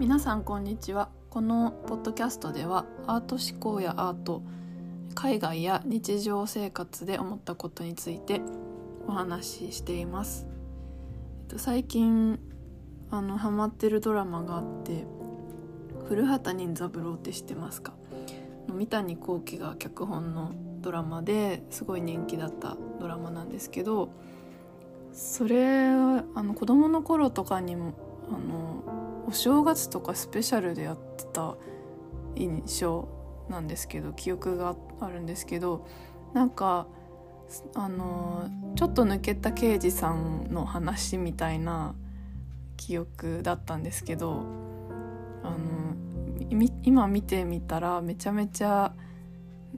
皆さんこんにちは。このポッドキャストではアート思考やアート海外や日常生活で思ったことについてお話ししています。最近あのハマってるドラマがあって古畑任三郎って知ってますか？三谷幸喜が脚本のドラマですごい人気だったドラマなんですけどそれあの子供の頃とかにもあのお正月とかスペシャルでやってた印象なんですけど記憶があるんですけどなんかあのちょっと抜けた刑事さんの話みたいな記憶だったんですけどあの今見てみたらめちゃめちゃ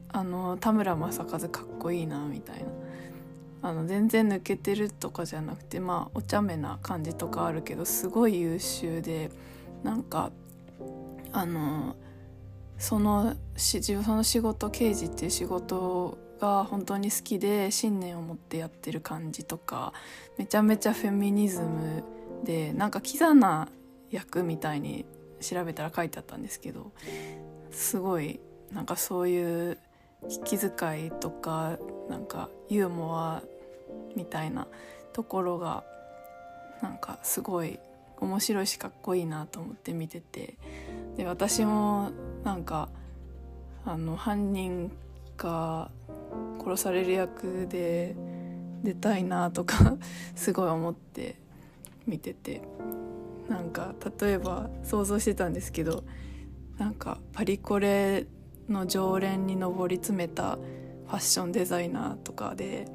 あの田村正和かっこいいなみたいな。あの全然抜けてるとかじゃなくてまあお茶目な感じとかあるけどすごい優秀でなんかあのそのしその仕事刑事っていう仕事が本当に好きで信念を持ってやってる感じとかめちゃめちゃフェミニズムでなんかキザな役みたいに調べたら書いてあったんですけどすごいなんかそういう気遣いとかなんかユーモアみたいなところがなんかすごい面白いしかっこいいなと思って見てて。で私もなんかあの犯人が殺される役で出たいなとかすごい思って見てて。なんか例えば想像してたんですけどなんかパリコレの常連に上り詰めたファッションデザイナーとかで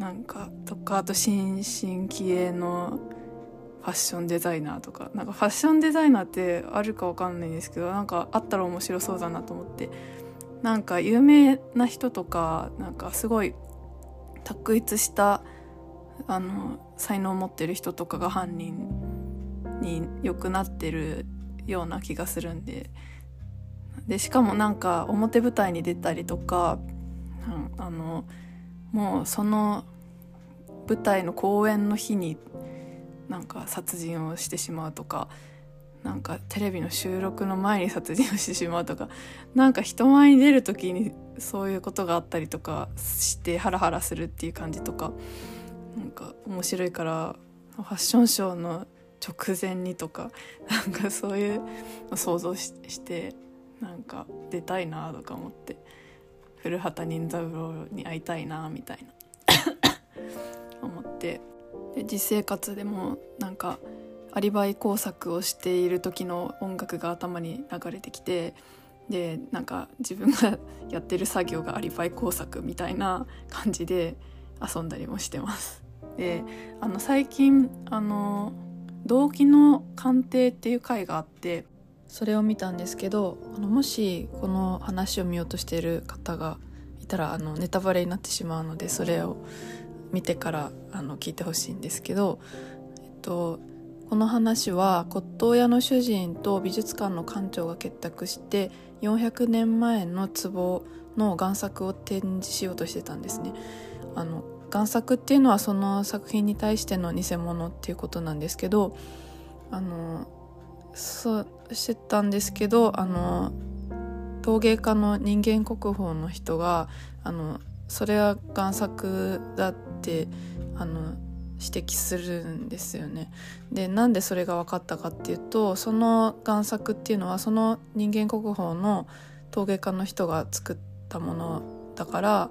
なんかとかあと新進気鋭のファッションデザイナーとか。なんかファッションデザイナーってあるかわかんないんですけどなんかあったら面白そうだなと思って。なんか有名な人とかなんかすごい卓越したあの才能を持ってる人とかが犯人に良くなってるような気がするんで。でしかもなんか表舞台に出たりとか、うん、あのもうその舞台の公演の日になんか殺人をしてしまうとかなんかテレビの収録の前に殺人をしてしまうとかなんか人前に出る時にそういうことがあったりとかしてハラハラするっていう感じとかなんか面白いからファッションショーの直前にとかなんかそういう想像してなんか出たいなとか思って。古畑任三郎に会いたいなみたいな 思ってで実生活でもなんかアリバイ工作をしている時の音楽が頭に流れてきてでなんか自分がやってる作業がアリバイ工作みたいな感じで遊んだりもしてます。であの最近あの動機の鑑定っていう回があってそれを見たんですけどあのもしこの話を見ようとしている方がいたらあのネタバレになってしまうのでそれを見てからあの聞いてほしいんですけど、えっと、この話は骨董屋の主人と美術館の館長が結託して400年前の壺の贋作を展示しようとしてたんですね。あの贋作っていうのはその作品に対しての偽物っていうことなんですけどあのそうしてたんですけどあの陶芸家の人間国宝の人があのそれは贋作だってあの指摘するんですよね。でなんでそれが分かったかっていうとその贋作っていうのはその人間国宝の陶芸家の人が作ったものだから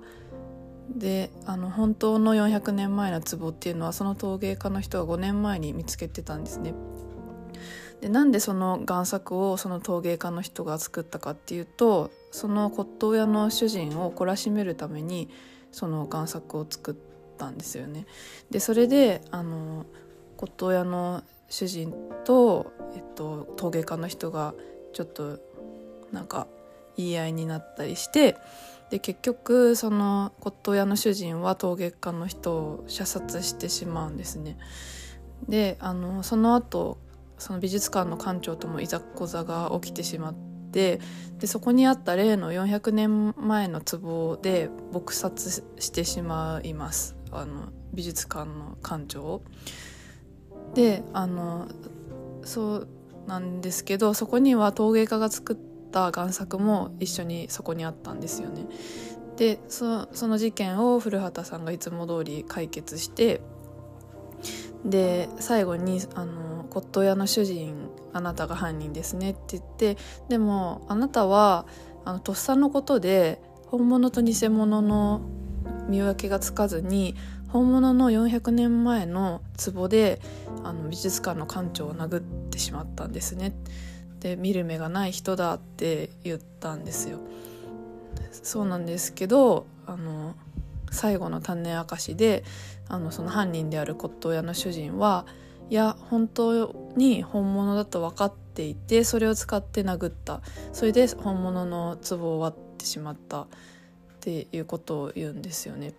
であの本当の400年前の壺っていうのはその陶芸家の人が5年前に見つけてたんですね。でなんでその贋作をその陶芸家の人が作ったかっていうとその骨董屋の主人を懲らしめるためにその贋作を作ったんですよね。でそれであの骨董屋の主人と、えっと、陶芸家の人がちょっとなんか言い合いになったりしてで結局その骨董屋の主人は陶芸家の人を射殺してしまうんですね。であのその後その美術館の館長ともいざこざが起きてしまってでそこにあった例の400年前の壺で撲殺してしまいますあの美術館の館長であのそうなんですけどそこには陶芸家が作った贋作も一緒にそこにあったんですよね。でその事件を古畑さんがいつも通り解決してで最後にあの骨董屋の主人あなたが犯人ですねって言ってでもあなたはあのとっさのことで本物と偽物の見分けがつかずに本物の400年前の壺であの美術館の館長を殴ってしまったんですね。で見る目がない人だって言ったんですよ。そうなんですけどあの最後の種明かしであのその犯人である骨董屋の主人はいや本当に本物だと分かっていてそれを使って殴った。それで本物の壺を割ってしまった。っていうことを言うんですよね。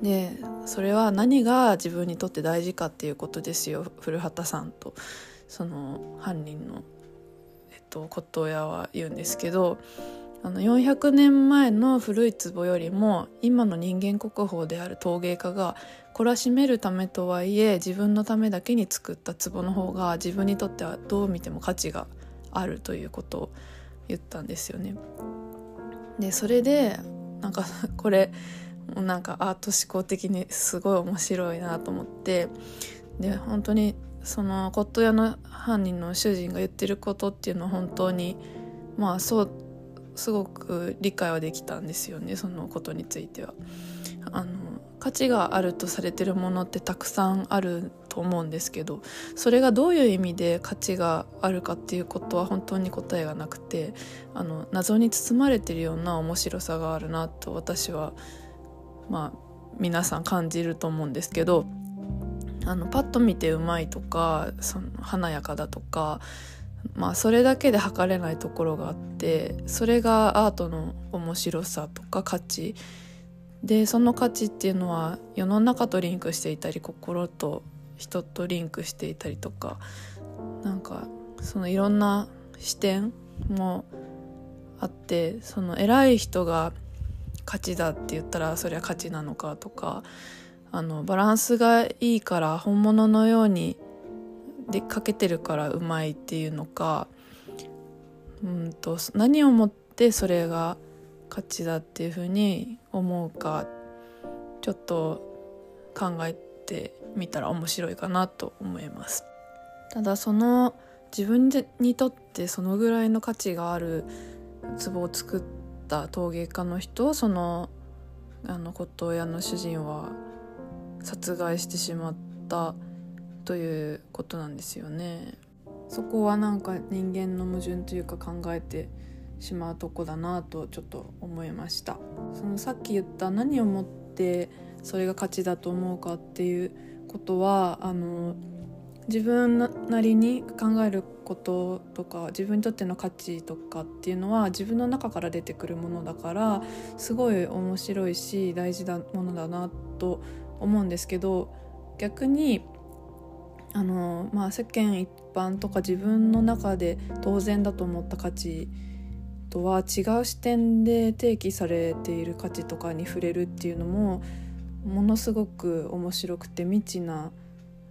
でそれは何が自分にとって大事かっていうことですよ古畑さんと。その犯人の、えっと、骨董屋は言うんですけどあの400年前の古い壺よりも今の人間国宝である陶芸家が懲らしめるためとはいえ自分のためだけに作った壺の方が自分にとってはどう見ても価値があるということを言ったんですよね。でそれでなんかこれなんかアート思考的にすごい面白いなと思ってで本当にその骨董屋の犯人の主人が言ってることっていうのは本当にまあそうすごく理解はできたんですよねそのことについては。あの価値があるとされてるものってたくさんあると思うんですけどそれがどういう意味で価値があるかっていうことは本当に答えがなくてあの謎に包まれてるような面白さがあるなと私はまあ皆さん感じると思うんですけどあのパッと見てうまいとかその華やかだとかまあそれだけで測れないところがあってそれがアートの面白さとか価値でその価値っていうのは世の中とリンクしていたり心と人とリンクしていたりとかなんかそのいろんな視点もあってその偉い人が価値だって言ったらそれは価値なのかとかあのバランスがいいから本物のようにでかけてるからうまいっていうのかうんと何をもってそれが価値だっていうふうに思うかちょっと考えてみたら面白いかなと思います。ただその自分にとってそのぐらいの価値がある壺を作った陶芸家の人をそのあの骨董屋の主人は殺害してしまったということなんですよね。そこはなんか人間の矛盾というか考えてしまうとこだなとちょっと思いました。そのさっき言った何をもってそれが価値だと思うかっていうことはあの自分なりに考えることとか自分にとっての価値とかっていうのは自分の中から出てくるものだからすごい面白いし大事なものだなと思うんですけど逆にあの、まあ、世間一般とか自分の中で当然だと思った価値とは違う視点で提起されている価値とかに触れるっていうのもものすごく面白くて未知な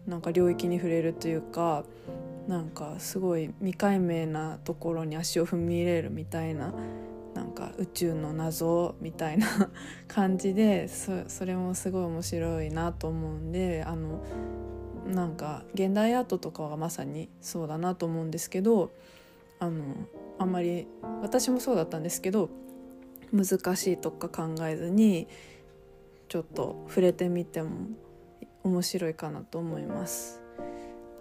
なんか領域に触れるというかなんかすごい未解明なところに足を踏み入れるみたいななんか宇宙の謎みたいな 感じでそれもすごい面白いなと思うんであのなんか現代アートとかはまさにそうだなと思うんですけどあのあんまり私もそうだったんですけど難しいとか考えずにちょっと触れてみても面白いかなと思います。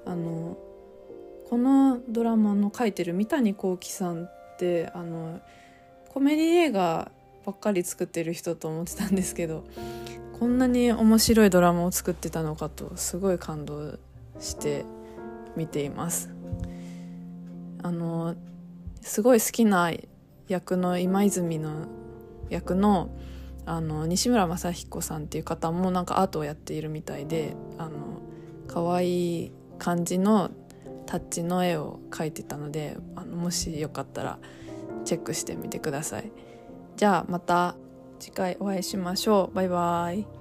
あのこのドラマの書いてる三谷幸喜さんってあのコメディ映画ばっかり作ってる人と思ってたんですけどこんなに面白いドラマを作ってたのかとすごい感動して見ていますあのすごい好きな役の今泉の役のあの西村雅彦さんっていう方もなんかアートをやっているみたいであの可愛い感じのタッチの絵を描いてたのであのもしよかったらチェックしてみてください。じゃあまた次回お会いしましょう。バイバイ。